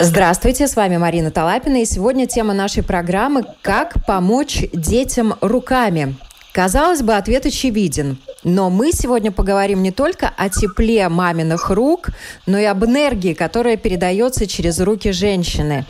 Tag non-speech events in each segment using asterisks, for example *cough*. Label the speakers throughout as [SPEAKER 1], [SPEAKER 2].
[SPEAKER 1] Здравствуйте, с вами Марина Талапина, и сегодня тема нашей программы «Как помочь детям руками». Казалось бы, ответ очевиден. Но мы сегодня поговорим не только о тепле маминых рук, но и об энергии, которая передается через руки женщины.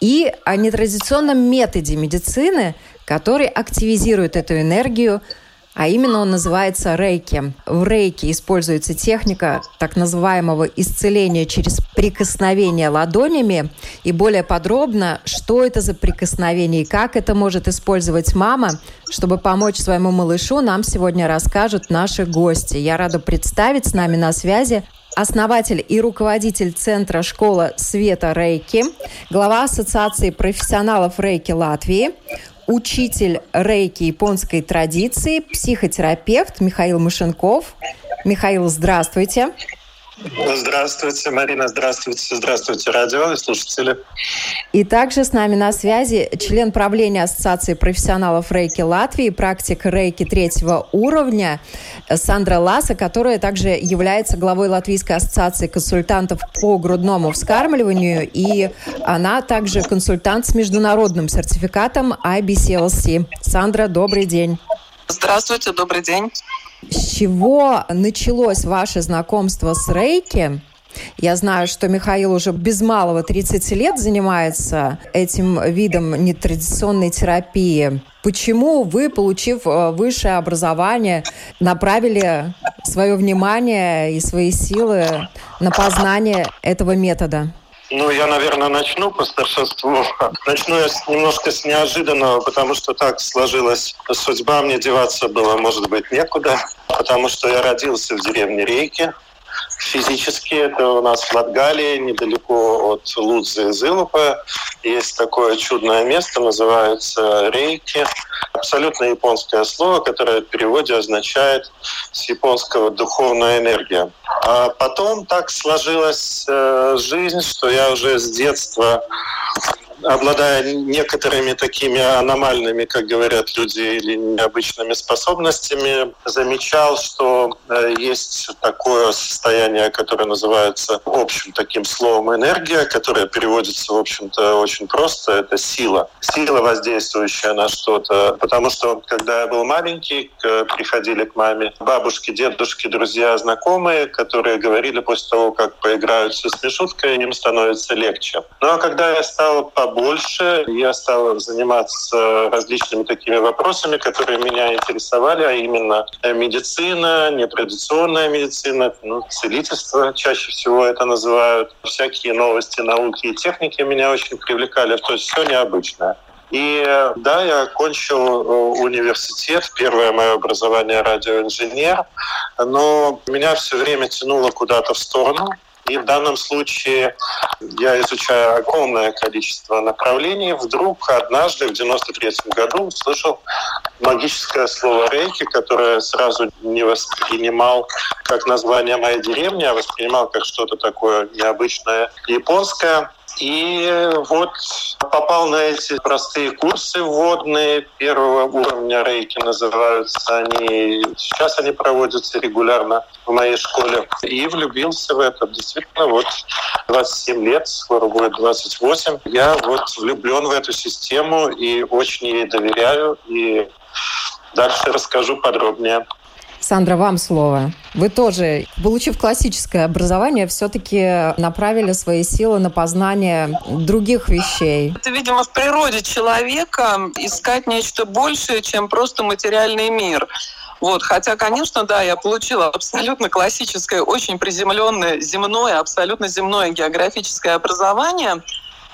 [SPEAKER 1] И о нетрадиционном методе медицины, который активизирует эту энергию – а именно он называется рейки. В рейке используется техника так называемого исцеления через прикосновение ладонями. И более подробно, что это за прикосновение и как это может использовать мама, чтобы помочь своему малышу, нам сегодня расскажут наши гости. Я рада представить с нами на связи основатель и руководитель Центра школа Света Рейки, глава Ассоциации профессионалов Рейки Латвии, учитель рейки японской традиции, психотерапевт Михаил Мышенков. Михаил, здравствуйте.
[SPEAKER 2] Здравствуйте, Марина, здравствуйте, здравствуйте, радио и слушатели.
[SPEAKER 1] И также с нами на связи член правления Ассоциации профессионалов рейки Латвии, практик рейки третьего уровня Сандра Ласа, которая также является главой Латвийской ассоциации консультантов по грудному вскармливанию, и она также консультант с международным сертификатом IBCLC. Сандра, добрый день.
[SPEAKER 3] Здравствуйте, добрый день.
[SPEAKER 1] С чего началось ваше знакомство с рейки? Я знаю, что Михаил уже без малого 30 лет занимается этим видом нетрадиционной терапии. Почему вы, получив э, высшее образование, направили свое внимание и свои силы на познание этого метода?
[SPEAKER 2] Ну, я, наверное, начну по старшинству. *laughs* Начну я немножко с неожиданного, потому что так сложилась судьба. Мне деваться было, может быть, некуда, потому что я родился в деревне Рейки. Физически это у нас в Латгалии, недалеко от Лудзы и Зылупа. Есть такое чудное место, называется Рейки. Абсолютно японское слово, которое в переводе означает с японского «духовная энергия». А потом так сложилась э, жизнь, что я уже с детства обладая некоторыми такими аномальными, как говорят люди, или необычными способностями, замечал, что э, есть такое состояние, которое называется общим таким словом энергия, которое переводится, в общем-то, очень просто. Это сила. Сила, воздействующая на что-то. Потому что, когда я был маленький, приходили к маме бабушки, дедушки, друзья, знакомые, которые говорили после того, как поиграются с мишуткой, им становится легче. Ну а когда я стал побольше больше. Я стал заниматься различными такими вопросами, которые меня интересовали, а именно медицина, нетрадиционная медицина, ну, целительство чаще всего это называют. Всякие новости, науки и техники меня очень привлекали. То есть все необычное. И да, я окончил э, университет, первое мое образование радиоинженер, но меня все время тянуло куда-то в сторону. И в данном случае я изучаю огромное количество направлений. Вдруг однажды, в 93 году, услышал магическое слово «рейки», которое сразу не воспринимал как название моей деревни, а воспринимал как что-то такое необычное японское. И вот попал на эти простые курсы вводные первого уровня рейки называются они. Сейчас они проводятся регулярно в моей школе. И влюбился в это. Действительно, вот 27 лет, скоро будет 28. Я вот влюблен в эту систему и очень ей доверяю. И дальше расскажу подробнее.
[SPEAKER 1] Сандра, вам слово. Вы тоже, получив классическое образование, все-таки направили свои силы на познание других вещей.
[SPEAKER 3] Это, видимо, в природе человека искать нечто большее, чем просто материальный мир. Вот, хотя, конечно, да, я получила абсолютно классическое, очень приземленное, земное, абсолютно земное географическое образование.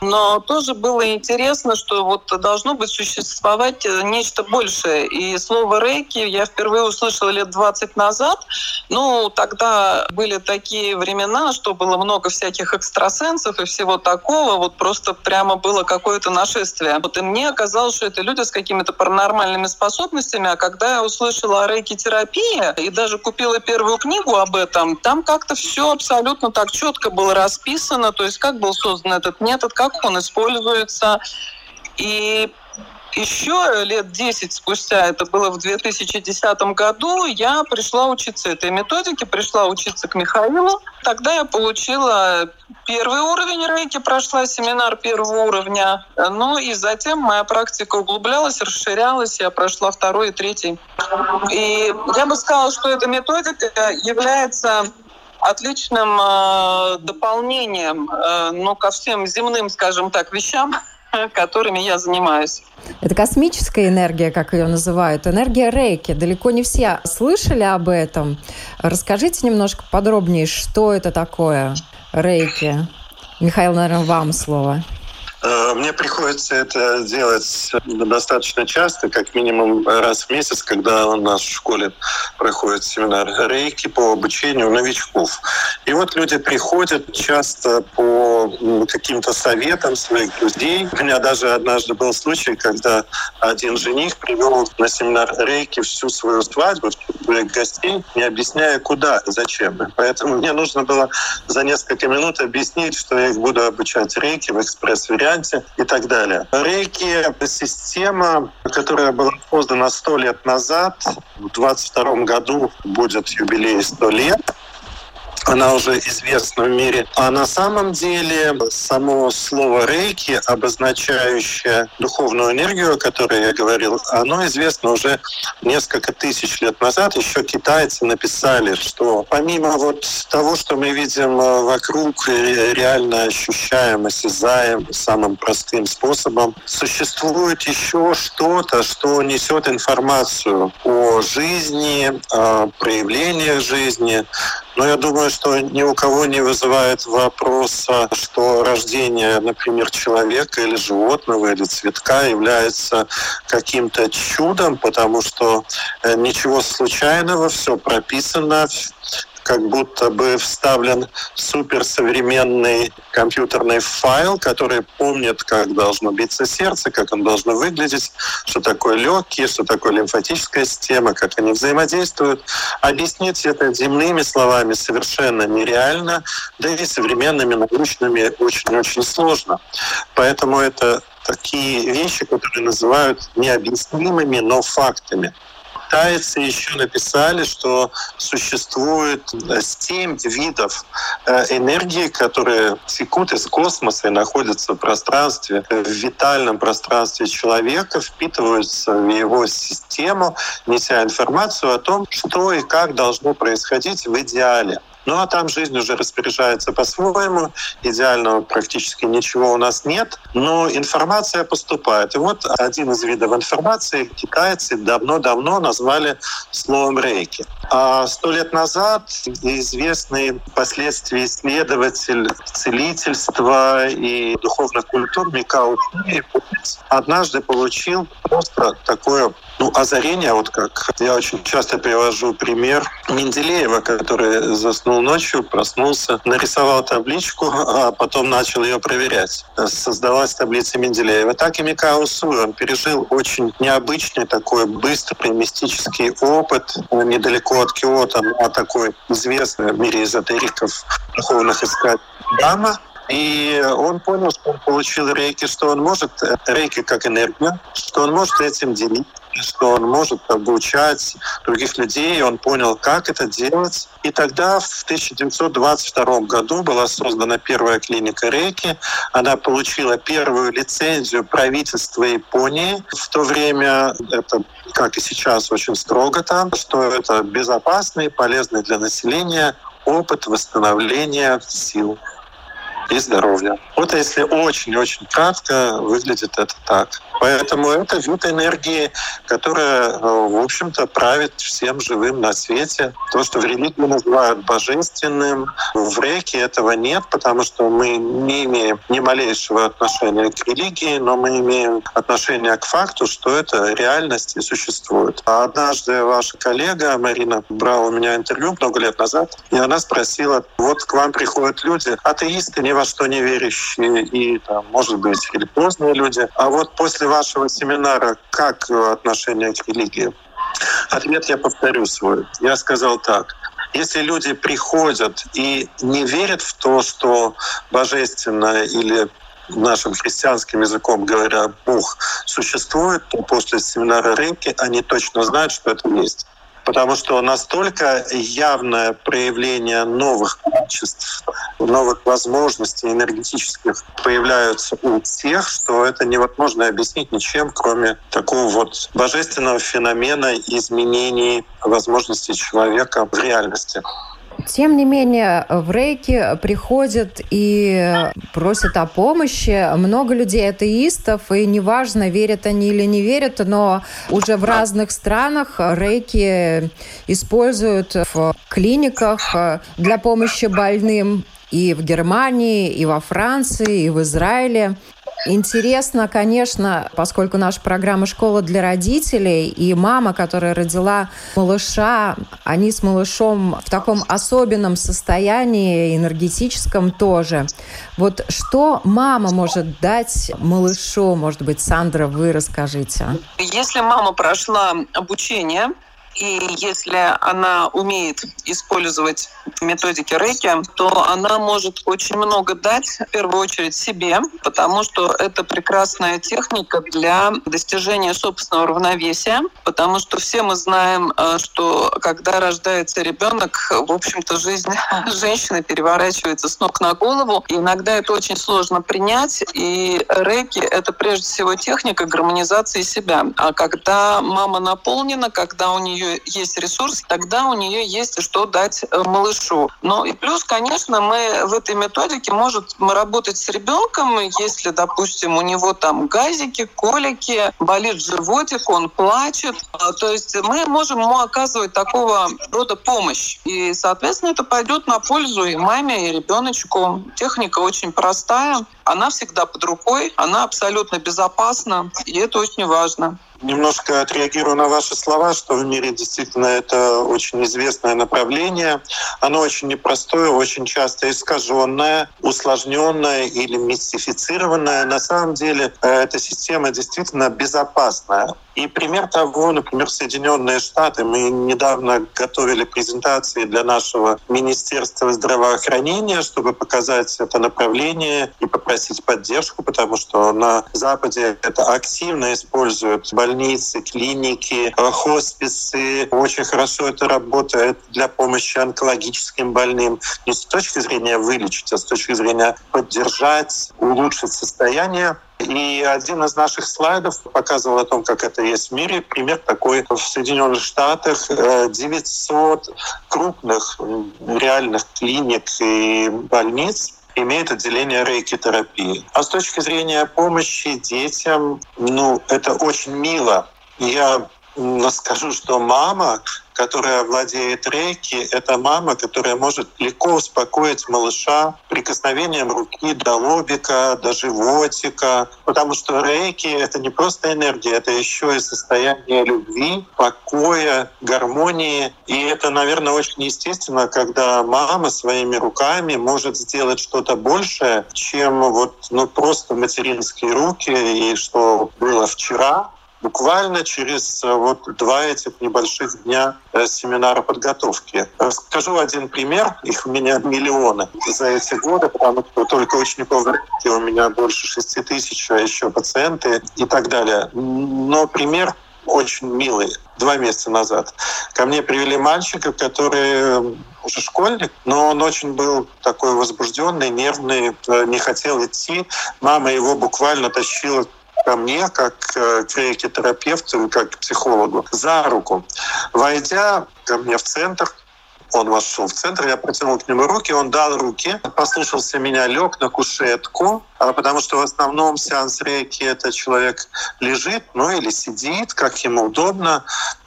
[SPEAKER 3] Но тоже было интересно, что вот должно быть существовать э, нечто большее. И слово «рейки» я впервые услышала лет 20 назад. Ну, тогда были такие времена, что было много всяких экстрасенсов и всего такого. Вот просто прямо было какое-то нашествие. Вот и мне оказалось, что это люди с какими-то паранормальными способностями. А когда я услышала о рейки-терапии и даже купила первую книгу об этом, там как-то все абсолютно так четко было расписано. То есть как был создан этот метод, как он используется. И еще лет 10 спустя, это было в 2010 году, я пришла учиться этой методике, пришла учиться к Михаилу. Тогда я получила первый уровень рейки, прошла семинар первого уровня. Ну и затем моя практика углублялась, расширялась, я прошла второй и третий. И я бы сказала, что эта методика является отличным э, дополнением э, ну, ко всем земным, скажем так, вещам, *laughs* которыми я занимаюсь.
[SPEAKER 1] Это космическая энергия, как ее называют, энергия рейки. Далеко не все слышали об этом. Расскажите немножко подробнее, что это такое рейки. Михаил, наверное, вам слово.
[SPEAKER 2] Э, мне приходится это делать достаточно часто, как минимум раз в месяц, когда у нас в школе проходит семинар рейки по обучению новичков. И вот люди приходят часто по каким-то советам своих друзей. У меня даже однажды был случай, когда один жених привел на семинар рейки всю свою свадьбу, своих гостей, не объясняя, куда зачем. Поэтому мне нужно было за несколько минут объяснить, что я их буду обучать рейки в экспресс-варианте варианте и так далее. Рейки — система, которая была создана сто лет назад. В 22 году будет юбилей 100 лет она уже известна в мире. А на самом деле само слово рейки, обозначающее духовную энергию, о которой я говорил, оно известно уже несколько тысяч лет назад. Еще китайцы написали, что помимо вот того, что мы видим вокруг, реально ощущаем, осязаем самым простым способом, существует еще что-то, что несет информацию о жизни, о проявлениях жизни, но я думаю, что ни у кого не вызывает вопроса, что рождение, например, человека или животного или цветка является каким-то чудом, потому что э, ничего случайного, все прописано, как будто бы вставлен суперсовременный компьютерный файл, который помнит, как должно биться сердце, как он должно выглядеть, что такое легкие, что такое лимфатическая система, как они взаимодействуют. Объяснить это земными словами совершенно нереально, да и современными научными очень-очень сложно. Поэтому это такие вещи, которые называют необъяснимыми, но фактами. Китайцы еще написали, что существует э, семь видов э, энергии, которые текут из космоса и находятся в пространстве, в витальном пространстве человека, впитываются в его систему, неся информацию о том, что и как должно происходить в идеале. Ну а там жизнь уже распоряжается по-своему. Идеального практически ничего у нас нет, но информация поступает. И вот один из видов информации китайцы давно-давно назвали словом рейки. А сто лет назад известный впоследствии исследователь целительства и духовных культур Микао однажды получил просто такое ну, озарение, вот как я очень часто привожу пример Менделеева, который заснул ночью, проснулся, нарисовал табличку, а потом начал ее проверять. Создалась таблица Менделеева. Так и Микао Суй, он пережил очень необычный такой быстрый мистический опыт недалеко от Киота, а такой известный в мире эзотериков, духовных искателей Дама, и он понял, что он получил рейки, что он может, э, рейки как энергию, что он может этим делиться, что он может обучать других людей, он понял, как это делать. И тогда в 1922 году была создана первая клиника Рейки. Она получила первую лицензию правительства Японии. В то время это, как и сейчас, очень строго там, что это безопасный, полезный для населения опыт восстановления сил. И здоровья. Вот если очень-очень кратко, выглядит это так. Поэтому это вид энергии, которая, в общем-то, правит всем живым на свете. То, что в религии называют божественным, в реке этого нет, потому что мы не имеем ни малейшего отношения к религии, но мы имеем отношение к факту, что это реальность и существует. А однажды ваша коллега Марина брала у меня интервью много лет назад, и она спросила, вот к вам приходят люди, атеисты, ни во что не верящие, и, там, может быть, религиозные люди, а вот после вашего семинара как отношение к религии? Ответ я повторю свой. Я сказал так. Если люди приходят и не верят в то, что божественное или нашим христианским языком говоря, Бог существует, то после семинара Рейки они точно знают, что это есть потому что настолько явное проявление новых качеств, новых возможностей энергетических появляются у всех, что это невозможно объяснить ничем, кроме такого вот божественного феномена изменений возможностей человека в реальности.
[SPEAKER 1] Тем не менее, в рейки приходят и просят о помощи. Много людей атеистов, и неважно, верят они или не верят, но уже в разных странах рейки используют в клиниках для помощи больным и в Германии, и во Франции, и в Израиле. Интересно, конечно, поскольку наша программа «Школа для родителей» и мама, которая родила малыша, они с малышом в таком особенном состоянии, энергетическом тоже. Вот что мама может дать малышу? Может быть, Сандра, вы расскажите.
[SPEAKER 3] Если мама прошла обучение, и если она умеет использовать методики рейки, то она может очень много дать, в первую очередь, себе, потому что это прекрасная техника для достижения собственного равновесия, потому что все мы знаем, э, что когда рождается ребенок, в общем-то, жизнь *laughs* женщины переворачивается с ног на голову. И иногда это очень сложно принять, и рейки — это прежде всего техника гармонизации себя. А когда мама наполнена, когда у нее есть ресурс, тогда у нее есть что дать э, малышу. Ну и плюс, конечно, мы в этой методике может мы работать с ребенком, если, допустим, у него там газики, колики, болит животик, он плачет. А, то есть мы можем ему оказывать такого рода помощь. И, соответственно, это пойдет на пользу и маме, и ребеночку. Техника очень простая, она всегда под рукой, она абсолютно безопасна, и это очень важно.
[SPEAKER 2] Немножко отреагирую на ваши слова, что в мире действительно это очень известное направление. Оно очень непростое, очень часто искаженное, усложненное или мистифицированное. На самом деле э, эта система действительно безопасная. И пример того, например, Соединенные Штаты. Мы недавно готовили презентации для нашего Министерства здравоохранения, чтобы показать это направление и попросить поддержку, потому что на Западе это активно используют больницы, клиники, хосписы. Очень хорошо это работает для помощи онкологическим больным. Не с точки зрения вылечить, а с точки зрения поддержать, улучшить состояние и один из наших слайдов показывал о том, как это есть в мире. Пример такой в Соединенных Штатах 900 э, крупных реальных клиник и больниц имеет отделение рейки-терапии. А с точки зрения помощи детям, ну, это очень мило. Я скажу, что мама, которая владеет рейки, это мама, которая может легко успокоить малыша прикосновением руки до лобика, до животика. Потому что рейки — это не просто энергия, это еще и состояние любви, покоя, гармонии. И это, наверное, очень естественно, когда мама своими руками может сделать что-то большее, чем вот ну, просто материнские руки и что было вчера, буквально через э, вот два этих небольших дня э, семинара подготовки. Скажу один пример, их у меня миллионы за эти годы, потому что только учеников у меня больше шести тысяч, а еще пациенты и так далее. Но пример очень милый. Два месяца назад ко мне привели мальчика, который э, уже школьник, но он очень был такой возбужденный, нервный, не хотел идти. Мама его буквально тащила ко мне, как э, к рейки-терапевту, как к психологу, за руку. Войдя ко мне в центр, Он вошел в центр, я протянул к нему руки, он дал руки, послушался меня, лег на кушетку, а потому что в основном сеанс рейки это человек лежит, ну или сидит, как ему удобно.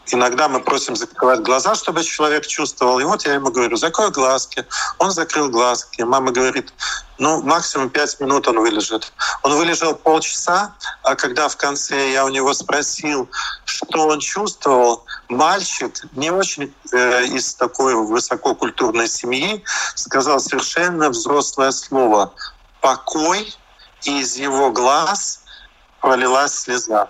[SPEAKER 2] Иногда мы просим закрывать глаза, чтобы человек чувствовал. И вот я ему говорю, закрой глазки. Он закрыл глазки. Мама говорит, ну, максимум пять минут он вылежит. Он вылежал полчаса, а когда в конце я у него спросил, что он чувствовал, мальчик, не очень э, из такой высококультурной семьи, сказал совершенно взрослое слово «покой», и из его глаз пролилась слеза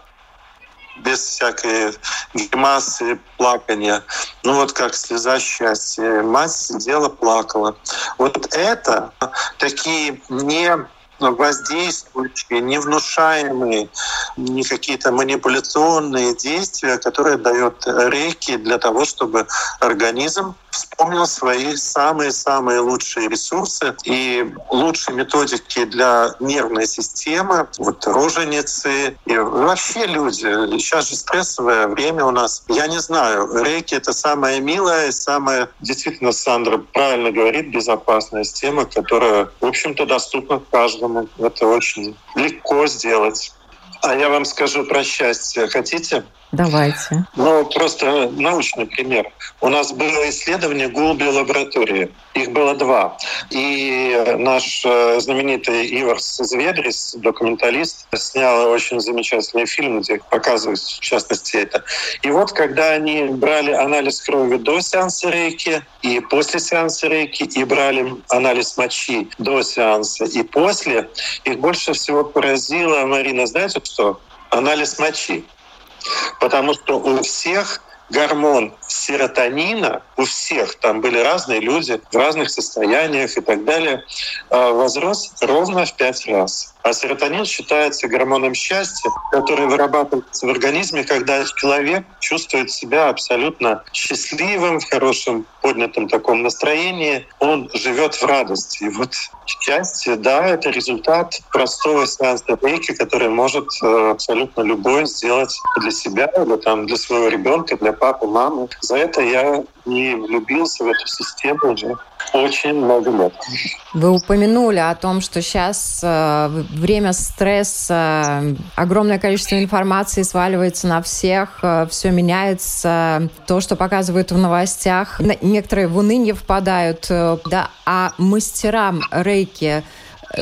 [SPEAKER 2] без всякой гримасы, плакания. Ну вот как слеза счастья. Мать сидела, плакала. Вот это такие не воздействующие, не внушаемые, не какие-то манипуляционные действия, которые дает рейки для того, чтобы организм вспомнил свои самые-самые лучшие ресурсы и лучшие методики для нервной системы, вот роженицы и вообще люди. Сейчас же стрессовое время у нас. Я не знаю, рейки — это самая милая, самая, действительно, Сандра правильно говорит, безопасная система, которая, в общем-то, доступна каждому. Это очень легко сделать. А я вам скажу про счастье. Хотите?
[SPEAKER 1] Давайте.
[SPEAKER 2] Ну, просто научный пример. У нас было исследование голуби лаборатории. Их было два. И наш э, знаменитый Иварс Зведрис, документалист, снял очень замечательный фильм, где показывают в частности это. И вот когда они брали анализ крови до сеанса рейки и после сеанса рейки, и брали анализ мочи до сеанса и после, их больше всего поразило, Марина, знаете что? Анализ мочи. Потому что у всех гормон серотонина у всех, там были разные люди в разных состояниях и так далее, а, возрос ровно в пять раз. А серотонин считается гормоном счастья, который вырабатывается в организме, когда человек чувствует себя абсолютно счастливым, в хорошем поднятом таком настроении. Он живет в радости. И вот счастье, да, это результат простого сеанса рейки, который может э, абсолютно любой сделать для себя или там, для своего ребенка, для папы, мамы. За это я и влюбился в эту систему уже очень много лет.
[SPEAKER 1] Вы упомянули о том, что сейчас э, время стресса, огромное количество информации сваливается на всех, э, все меняется, то, что показывают в новостях, некоторые в уныние впадают, э, да, а мастерам рейки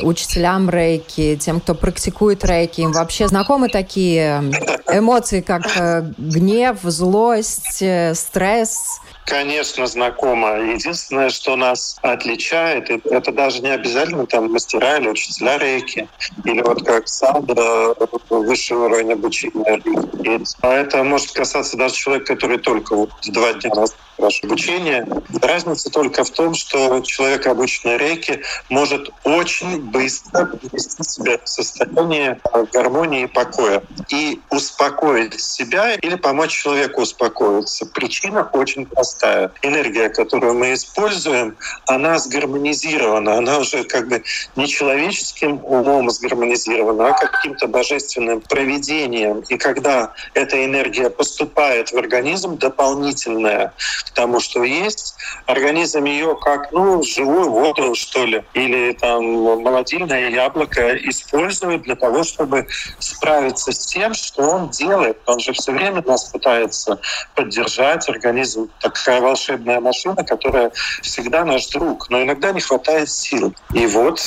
[SPEAKER 1] учителям рейки, тем, кто практикует рейки, им вообще знакомы такие эмоции, как э, гнев, злость, э, стресс?
[SPEAKER 2] Конечно, знакомо. Единственное, что нас отличает, это даже не обязательно там мастера или учителя рейки, или вот как Сандра, высший уровень обучения. А это может касаться даже человека, который только вот два дня назад ваше обучение. Разница только в том, что человек, обученный рейки, может очень быстро привести себя в состояние гармонии и покоя и успокоить себя или помочь человеку успокоиться. Причина очень простая. Энергия, которую мы используем, она сгармонизирована, она уже как бы не человеческим умом сгармонизирована, а каким-то божественным проведением. И когда эта энергия поступает в организм, дополнительная, тому, что есть. Организм ее как, ну, живую воду, что ли, или там молодильное яблоко использует для того, чтобы справиться с тем, что он делает. Он же все время нас пытается поддержать. Организм такая волшебная машина, которая всегда наш друг, но иногда не хватает сил. И вот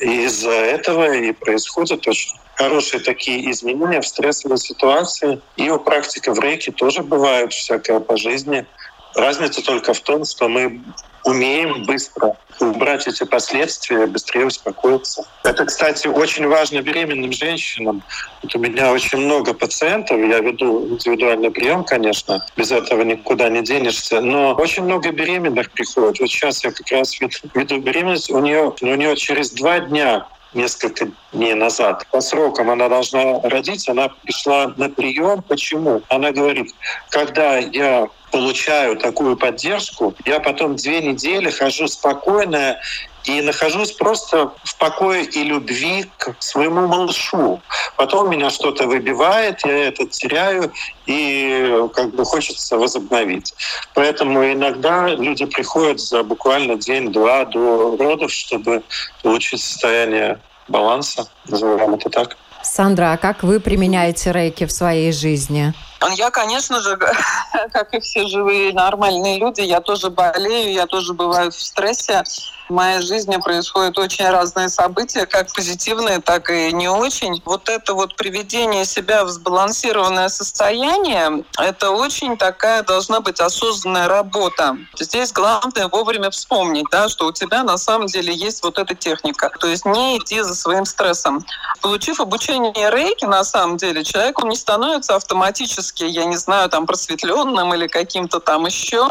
[SPEAKER 2] из-за этого и происходят очень хорошие такие изменения в стрессовой ситуации. И у практика в рейке тоже бывает всякое по жизни. Разница только в том, что мы умеем быстро убрать эти последствия, быстрее успокоиться. Это, кстати, очень важно беременным женщинам. Вот у меня очень много пациентов, я веду индивидуальный прием, конечно, без этого никуда не денешься, но очень много беременных приходит. Вот сейчас я как раз веду беременность, у нее, у нее через два дня несколько дней назад. По срокам она должна родить, она пришла на прием. Почему? Она говорит, когда я получаю такую поддержку, я потом две недели хожу спокойно и нахожусь просто в покое и любви к своему малышу. Потом меня что-то выбивает, я это теряю, и как бы хочется возобновить. Поэтому иногда люди приходят за буквально день-два до родов, чтобы получить состояние баланса, назовем это так.
[SPEAKER 1] Сандра, а как вы применяете рейки в своей жизни?
[SPEAKER 3] Я, конечно же, *laughs* как и все живые нормальные люди, я тоже болею, я тоже бываю в стрессе. В моей жизни происходят очень разные события, как позитивные, так и не очень. Вот это вот приведение себя в сбалансированное состояние, это очень такая должна быть осознанная работа. Здесь главное вовремя вспомнить, да, что у тебя на самом деле есть вот эта техника. То есть не идти за своим стрессом. Получив обучение рейки, на самом деле, человек он не становится автоматически, я не знаю, там просветленным или каким-то там еще.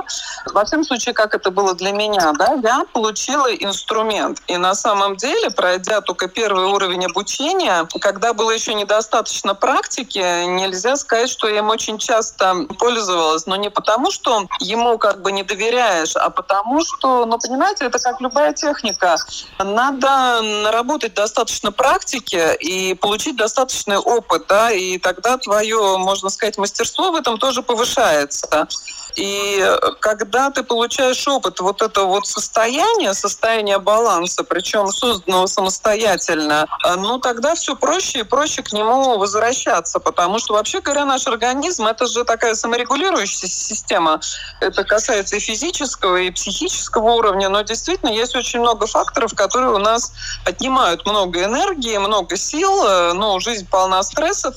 [SPEAKER 3] Во всяком случае, как это было для меня, да, я получила целый инструмент. И на самом деле, пройдя только первый уровень обучения, когда было еще недостаточно практики, нельзя сказать, что я им очень часто пользовалась. Но не потому, что ему как бы не доверяешь, а потому что, ну, понимаете, это как любая техника. Надо наработать достаточно практики и получить достаточный опыт, да, и тогда твое, можно сказать, мастерство в этом тоже повышается. И когда ты получаешь опыт вот этого вот состояния, состояния баланса, причем созданного самостоятельно, ну тогда все проще и проще к нему возвращаться, потому что вообще говоря, наш организм это же такая саморегулирующаяся система. Это касается и физического, и психического уровня, но действительно есть очень много факторов, которые у нас отнимают много энергии, много сил, ну, жизнь полна стрессов,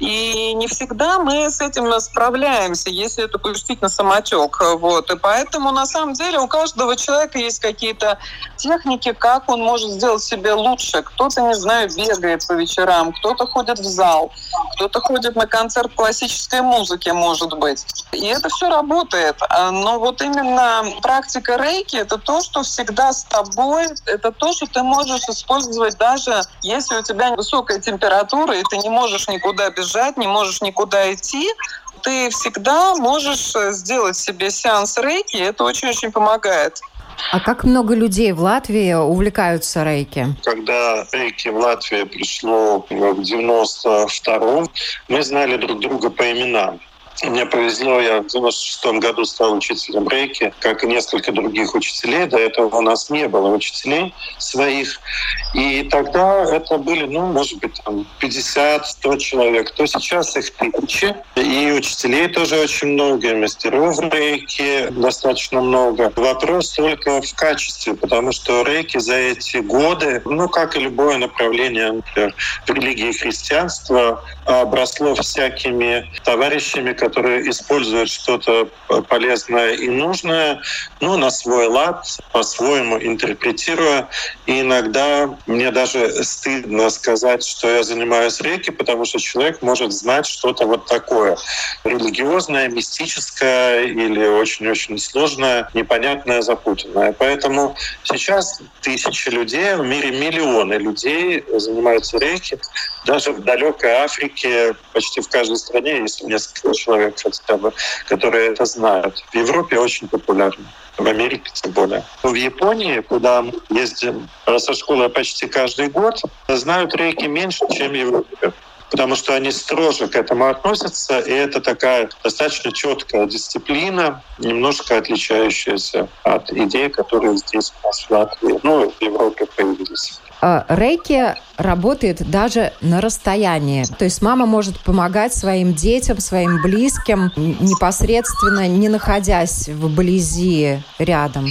[SPEAKER 3] и не всегда мы с этим справляемся, если это на самотек. Вот. И поэтому на самом деле у каждого человека есть какие-то техники, как он может сделать себе лучше. Кто-то, не знаю, бегает по вечерам, кто-то ходит в зал, кто-то ходит на концерт классической музыки, может быть. И это все работает. А, но вот именно практика рейки — это то, что всегда с тобой, это то, что ты можешь использовать даже если у тебя высокая температура, и ты не можешь никуда бежать бежать, не можешь никуда идти, ты всегда можешь э, сделать себе сеанс рейки, и это очень-очень помогает.
[SPEAKER 1] А как много людей в Латвии увлекаются рейки?
[SPEAKER 2] Когда рейки в Латвии пришло в 92-м, мы знали друг друга по именам. Мне повезло, я в 96 году стал учителем рейки, как и несколько других учителей. До этого у нас не было учителей своих. И тогда это были, ну, может быть, там 50-100 человек. То сейчас их тысячи. И учителей тоже очень много, и мастеров рейки достаточно много. Вопрос только в качестве, потому что рейки за эти годы, ну, как и любое направление например, религии христианства, обросло всякими товарищами, которые используют что-то полезное и нужное, ну, на свой лад, по-своему интерпретируя. И иногда мне даже стыдно сказать, что я занимаюсь рейки, потому что человек может знать что-то вот такое. Религиозное, мистическое или очень-очень сложное, непонятное, запутанное. Поэтому сейчас тысячи людей, в мире миллионы людей занимаются рейки. Даже в далекой Африке, почти в каждой стране есть несколько человек хотя бы, которые это знают. В Европе очень популярно в Америке тем более. В Японии, куда мы ездим со школы почти каждый год, знают рейки меньше, чем в Европе потому что они строже к этому относятся, и это такая достаточно четкая дисциплина, немножко отличающаяся от идей, которые здесь у нас в Латвии, ну, в Европе появились.
[SPEAKER 1] А, рейки работает даже на расстоянии. То есть мама может помогать своим детям, своим близким непосредственно не находясь вблизи рядом.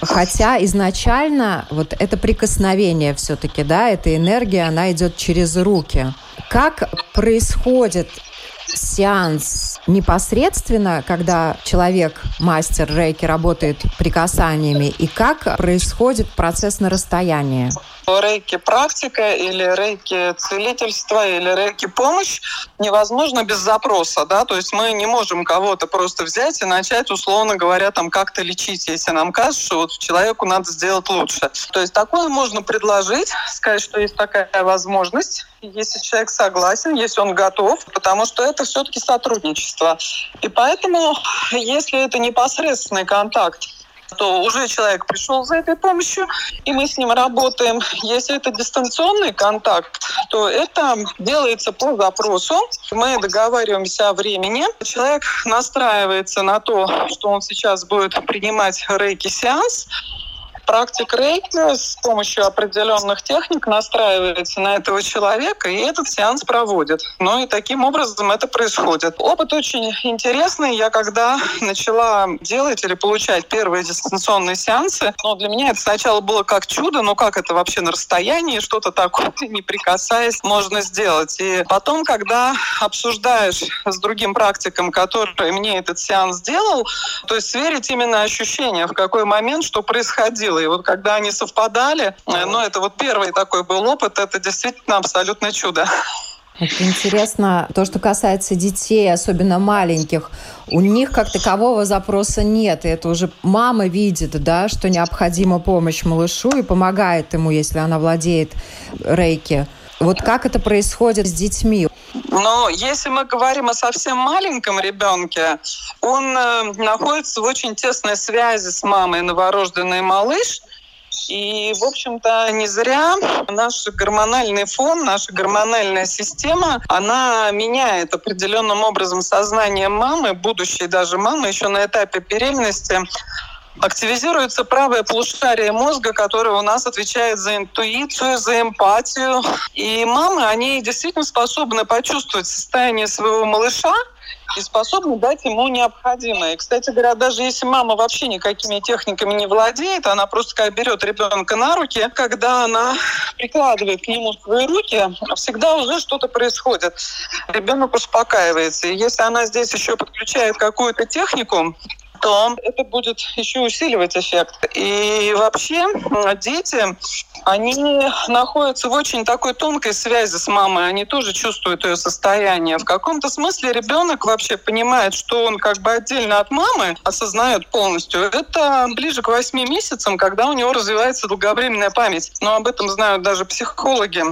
[SPEAKER 1] Хотя изначально вот это прикосновение все-таки, да, эта энергия, она идет через руки. Как происходит сеанс непосредственно, когда человек, мастер рейки, работает прикасаниями, и как происходит процесс на расстоянии?
[SPEAKER 3] Рейки практика или рейки целительство или рейки помощь невозможно без запроса, да, то есть мы не можем кого-то просто взять и начать, условно говоря, там как-то лечить, если нам кажется, что вот человеку надо сделать лучше. То есть такое можно предложить, сказать, что есть такая возможность, если человек согласен, если он готов, потому что это все-таки сотрудничество. И поэтому, если это непосредственный контакт что уже человек пришел за этой помощью, и мы с ним работаем. Если это дистанционный контакт, то это делается по запросу. Мы договариваемся о времени. Человек настраивается на то, что он сейчас будет принимать рейки-сеанс, практик рейки с помощью определенных техник настраивается на этого человека, и этот сеанс проводит. Ну и таким образом это происходит. Опыт очень интересный. Я когда начала делать или получать первые дистанционные сеансы, ну, для меня это сначала было как чудо, но как это вообще на расстоянии, что-то такое, не прикасаясь, можно сделать. И потом, когда обсуждаешь с другим практиком, который мне этот сеанс сделал, то есть сверить именно ощущения, в какой момент что происходило происходило. И вот когда они совпадали, э, ну, это вот первый такой был опыт, это действительно абсолютное чудо.
[SPEAKER 1] Это интересно. То, что касается детей, особенно маленьких, у них как такового запроса нет. И это уже мама видит, да, что необходима помощь малышу и помогает ему, если она владеет рейки. Вот как это происходит с детьми?
[SPEAKER 3] Но если мы говорим о совсем маленьком ребенке, он э, находится в очень тесной связи с мамой, новорожденный малыш. И, в общем-то, не зря наш гормональный фон, наша гормональная система, она меняет определенным образом сознание мамы, будущей даже мамы, еще на этапе беременности активизируется правое полушарие мозга, которое у нас отвечает за интуицию, за эмпатию. И мамы, они действительно способны почувствовать состояние своего малыша, и способны дать ему необходимое. Кстати говоря, даже если мама вообще никакими техниками не владеет, она просто как берет ребенка на руки, когда она прикладывает к нему свои руки, всегда уже что-то происходит. Ребенок успокаивается. И если она здесь еще подключает какую-то технику, то это будет еще усиливать эффект. И вообще дети, они находятся в очень такой тонкой связи с мамой, они тоже чувствуют ее состояние. В каком-то смысле ребенок вообще понимает, что он как бы отдельно от мамы, осознает полностью. Это ближе к 8 месяцам, когда у него развивается долговременная память. Но об этом знают даже психологи.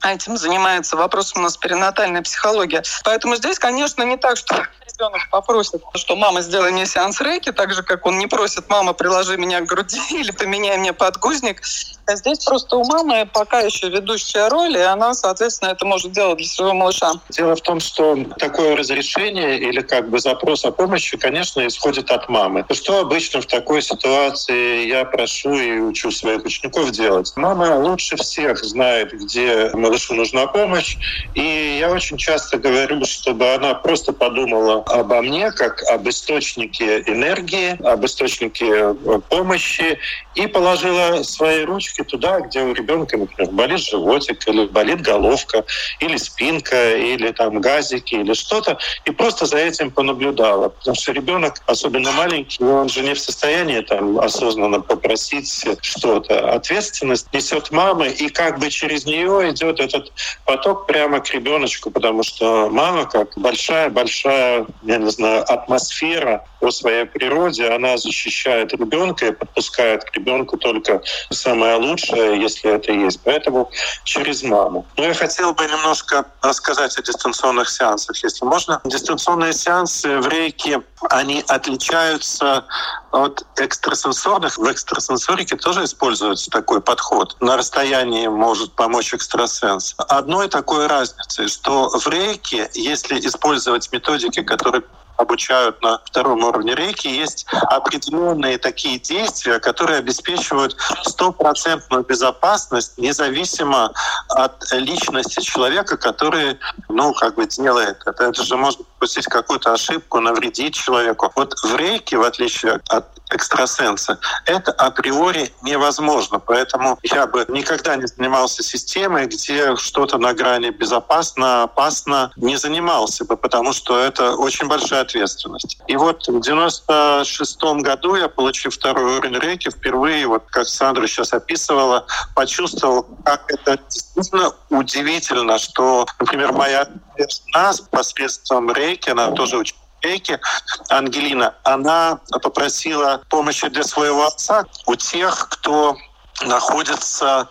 [SPEAKER 3] А этим занимается вопросом у нас перинатальная психология. Поэтому здесь, конечно, не так, что ребенок попросит, что мама, сделай мне сеанс рейки, так же, как он не просит, мама, приложи меня к груди *laughs* или поменяй мне подгузник. А здесь просто у мамы пока еще ведущая роль, и она, соответственно, это может делать для своего малыша.
[SPEAKER 2] Дело в том, что такое разрешение или как бы запрос о помощи, конечно, исходит от мамы. Что обычно в такой ситуации я прошу и учу своих учеников делать? Мама лучше всех знает, где малышу нужна помощь, и я очень часто говорю, чтобы она просто подумала обо мне как об источнике энергии, об источнике э, помощи и положила свои ручки туда, где у ребенка, например, болит животик, или болит головка, или спинка, или там газики, или что-то, и просто за этим понаблюдала. Потому что ребенок, особенно маленький, он же не в состоянии там осознанно попросить что-то. Ответственность несет мама, и как бы через нее идет этот поток прямо к ребеночку, потому что мама, как большая-большая я не знаю, атмосфера по своей природе, она защищает ребенка и подпускает к ребенку только самое лучшее, если это есть. Поэтому через маму. Но я хотел бы немножко рассказать о дистанционных сеансах, если можно. Дистанционные сеансы в рейке, они отличаются от экстрасенсорных. В экстрасенсорике тоже используется такой подход. На расстоянии может помочь экстрасенс. Одной такой разницей, что в рейке, если использовать методики, которые обучают на втором уровне рейки, есть определенные такие действия, которые обеспечивают стопроцентную безопасность, независимо от личности человека, который, ну, как бы делает это. Это же может допустить какую-то ошибку, навредить человеку. Вот в рейке, в отличие от экстрасенса, это априори невозможно. Поэтому я бы никогда не занимался системой, где что-то на грани безопасно, опасно, не занимался бы, потому что это очень большая ответственность. И вот в 96 году я, получив второй уровень рейки, впервые, вот как Сандра сейчас описывала, почувствовал, как это действительно удивительно, что, например, моя жена посредством рейки, она тоже очень рейки, Ангелина, она попросила помощи для своего отца у тех, кто находится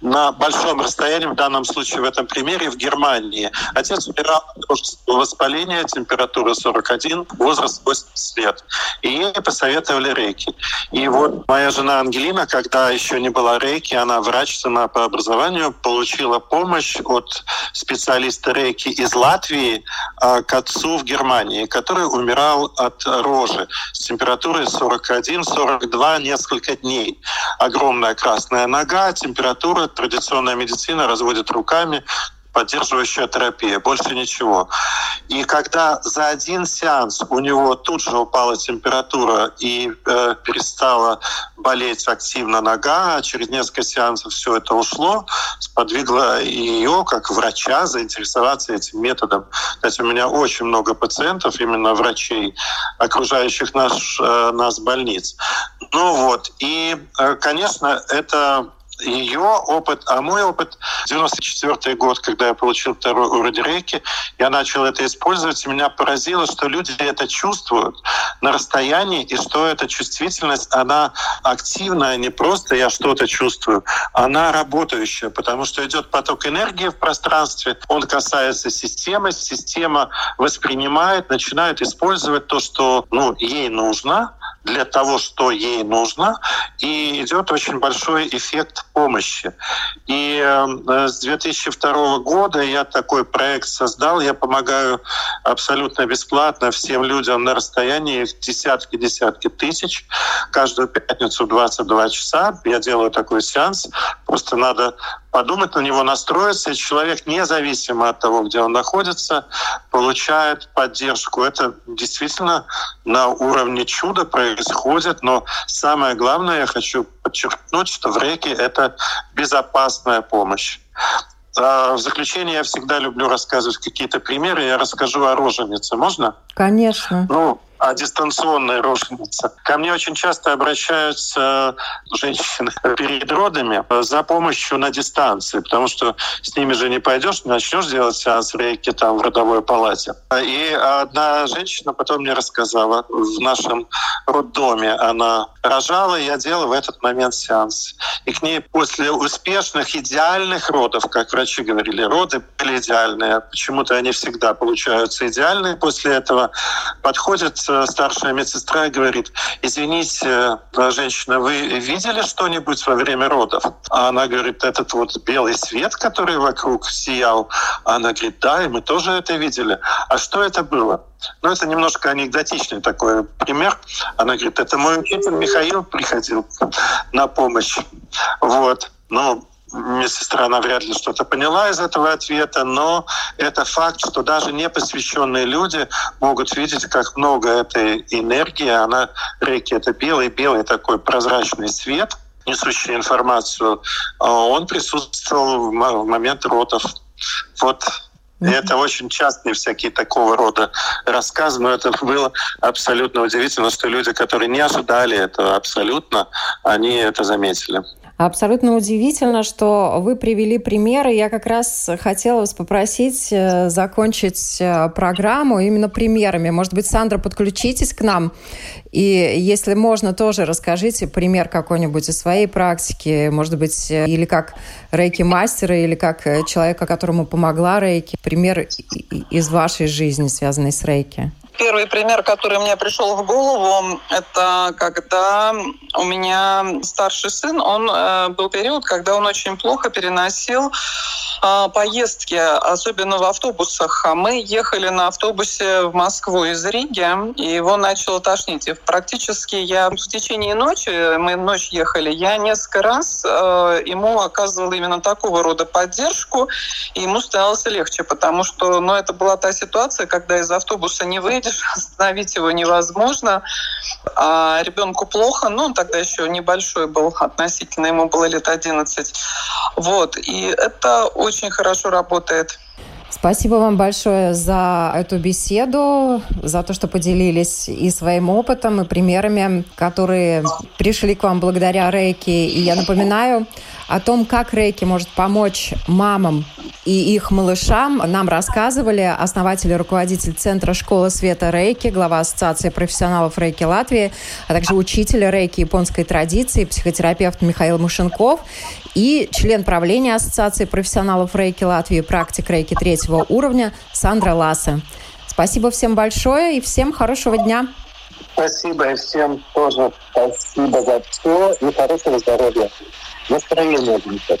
[SPEAKER 2] на большом расстоянии, в данном случае в этом примере в Германии. Отец умирал от воспаления, температура 41, возраст 80 лет. И ей посоветовали рейки. И вот моя жена Ангелина, когда еще не была рейки, она врач сама по образованию, получила помощь от специалиста рейки из Латвии к отцу в Германии, который умирал от рожи с температурой 41-42 несколько дней. Огромная красная нога, температура, традиционная медицина разводит руками, поддерживающая терапия, больше ничего. И когда за один сеанс у него тут же упала температура и э, перестала болеть активно нога, а через несколько сеансов все это ушло, сподвигло ее, как врача, заинтересоваться этим методом. Кстати, у меня очень много пациентов, именно врачей, окружающих наш, э, нас больниц. Ну вот, и, э, конечно, это ее опыт, а мой опыт. 94 год, когда я получил второй уровень рейки, я начал это использовать, и меня поразило, что люди это чувствуют на расстоянии, и что эта чувствительность, она активная, не просто я что-то чувствую, она работающая, потому что идет поток энергии в пространстве, он касается системы, система воспринимает, начинает использовать то, что ну, ей нужно, для того, что ей нужно, и идет очень большой эффект помощи. И э, с 2002 года я такой проект создал. Я помогаю абсолютно бесплатно всем людям на расстоянии в десятки-десятки тысяч. Каждую пятницу в 22 часа я делаю такой сеанс. Просто надо подумать на него, настроиться, и человек, независимо от того, где он находится, получает поддержку. Это действительно на уровне чуда происходит, но самое главное, я хочу подчеркнуть, что в реке это безопасная помощь. А, в заключение я всегда люблю рассказывать какие-то примеры. Я расскажу о роженице. Можно?
[SPEAKER 1] Конечно.
[SPEAKER 2] Ну, о дистанционной роженице. Ко мне очень часто обращаются женщины *laughs* перед родами за помощью на дистанции, потому что с ними же не пойдешь, не начнешь делать сеанс рейки там в родовой палате. И одна женщина потом мне рассказала, в нашем роддоме она рожала, я делала в этот момент сеанс. И к ней после успешных, идеальных родов, как врачи говорили, роды были идеальные, почему-то они всегда получаются идеальные после этого, подходит Э, старшая медсестра и говорит, извините, э, женщина, вы видели что-нибудь во время родов? А она говорит, этот вот белый свет, который вокруг сиял. Она говорит, да, и мы тоже это видели. А что это было? Ну, это немножко анекдотичный такой пример. Она говорит, это мой учитель Михаил приходил на помощь. Вот. Ну, медсестра, она вряд ли что-то поняла из этого ответа, но это факт, что даже непосвященные люди могут видеть, как много этой энергии, она, реки, это белый-белый такой прозрачный свет, несущий информацию, а он присутствовал в момент родов. Вот и это очень частные всякие такого рода рассказы, но это было абсолютно удивительно, что люди, которые не ожидали этого абсолютно, они это заметили.
[SPEAKER 1] Абсолютно удивительно, что вы привели примеры. Я как раз хотела вас попросить э, закончить э, программу именно примерами. Может быть, Сандра, подключитесь к нам. И если можно, тоже расскажите пример какой-нибудь из своей практики. Может быть, э, или как рейки-мастера, или как человека, которому помогла рейки. Пример из вашей жизни, связанный с рейки.
[SPEAKER 3] Первый пример, который мне пришел в голову, это когда у меня старший сын, он э, был период, когда он очень плохо переносил э, поездки, особенно в автобусах. А мы ехали на автобусе в Москву из Риги, и его начало тошнить. И практически я в течение ночи, мы ночь ехали, я несколько раз э, ему оказывала именно такого рода поддержку, и ему становилось легче, потому что ну, это была та ситуация, когда из автобуса не выйдешь, остановить его невозможно. А ребенку плохо, ну, он тогда еще небольшой был относительно, ему было лет 11. Вот, и это очень хорошо работает.
[SPEAKER 1] Спасибо вам большое за эту беседу, за то, что поделились и своим опытом, и примерами, которые пришли к вам благодаря Рейки. И я напоминаю о том, как Рейки может помочь мамам и их малышам нам рассказывали основатель и руководитель Центра школы света Рейки, глава Ассоциации профессионалов Рейки Латвии, а также учитель Рейки японской традиции, психотерапевт Михаил Мушенков и член правления Ассоциации профессионалов Рейки Латвии, практик Рейки третьего уровня Сандра Лассе. Спасибо всем большое и всем хорошего дня.
[SPEAKER 2] Спасибо и всем тоже спасибо за все и хорошего здоровья. Настроение будет.